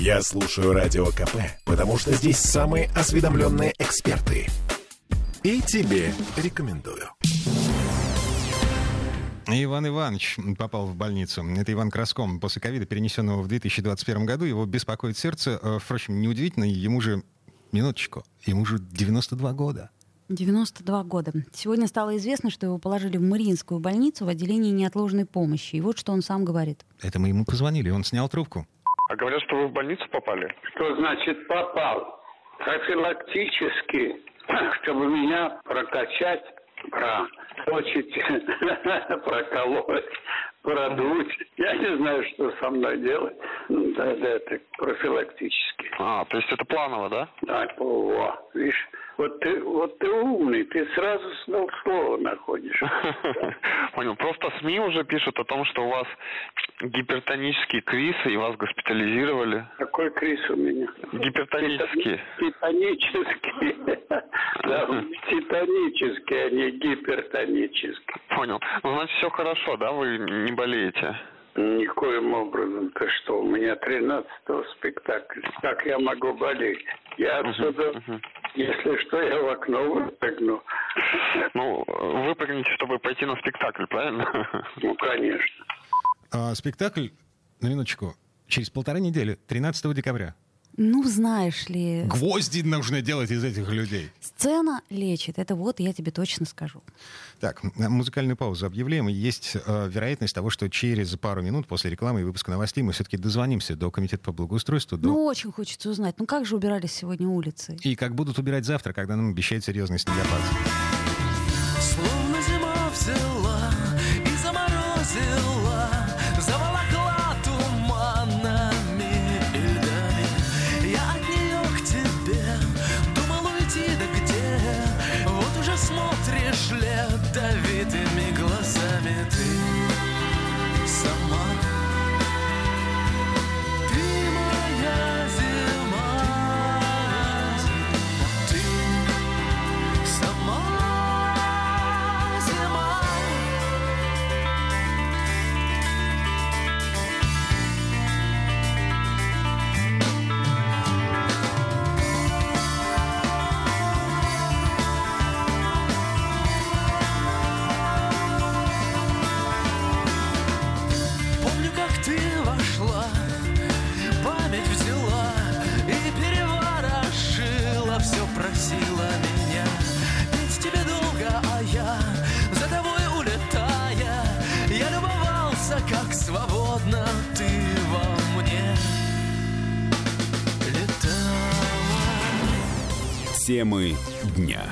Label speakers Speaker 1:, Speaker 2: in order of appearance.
Speaker 1: Я слушаю Радио КП, потому что здесь самые осведомленные эксперты. И тебе рекомендую.
Speaker 2: Иван Иванович попал в больницу. Это Иван Краском. После ковида, перенесенного в 2021 году, его беспокоит сердце. Э, Впрочем, неудивительно, ему же, минуточку, ему же 92 года.
Speaker 3: 92 года. Сегодня стало известно, что его положили в Мариинскую больницу в отделении неотложной помощи. И вот что он сам говорит.
Speaker 2: Это мы ему позвонили, он снял трубку.
Speaker 4: А говорят, что вы в больницу попали?
Speaker 5: Что значит попал? Профилактически, чтобы меня прокачать, проточить, проколоть, продуть. Я не знаю, что со мной делать. Ну, Да, да, это профилактически.
Speaker 4: А, то есть это планово, да?
Speaker 5: Да, о, видишь, вот ты, вот ты умный, ты сразу снова слово находишь.
Speaker 4: Понял. Просто СМИ уже пишут о том, что у вас гипертонический криз, и вас госпитализировали.
Speaker 5: Какой криз у меня?
Speaker 4: Гипертонический.
Speaker 5: Титанический. Да, Титанический, а не гипертонический.
Speaker 4: Понял. Ну, значит, все хорошо, да? Вы не болеете?
Speaker 5: Никоим образом. Ты что, у меня 13-го спектакль. Как я могу болеть? Я отсюда, если что, я в окно выпрыгну.
Speaker 4: Ну, выпрыгните, чтобы пойти на спектакль, правильно?
Speaker 5: Ну, конечно.
Speaker 2: А, спектакль, на минуточку, через полторы недели, 13 декабря.
Speaker 3: Ну, знаешь ли,
Speaker 2: Гвозди нужно делать из этих людей.
Speaker 3: сцена лечит. Это вот я тебе точно скажу.
Speaker 2: Так, музыкальную паузу объявляем. Есть э, вероятность того, что через пару минут после рекламы и выпуска новостей мы все-таки дозвонимся до Комитета по благоустройству. До...
Speaker 3: Ну, очень хочется узнать, ну как же убирались сегодня улицы?
Speaker 2: И как будут убирать завтра, когда нам обещают серьезный снегопад.
Speaker 6: Темы дня.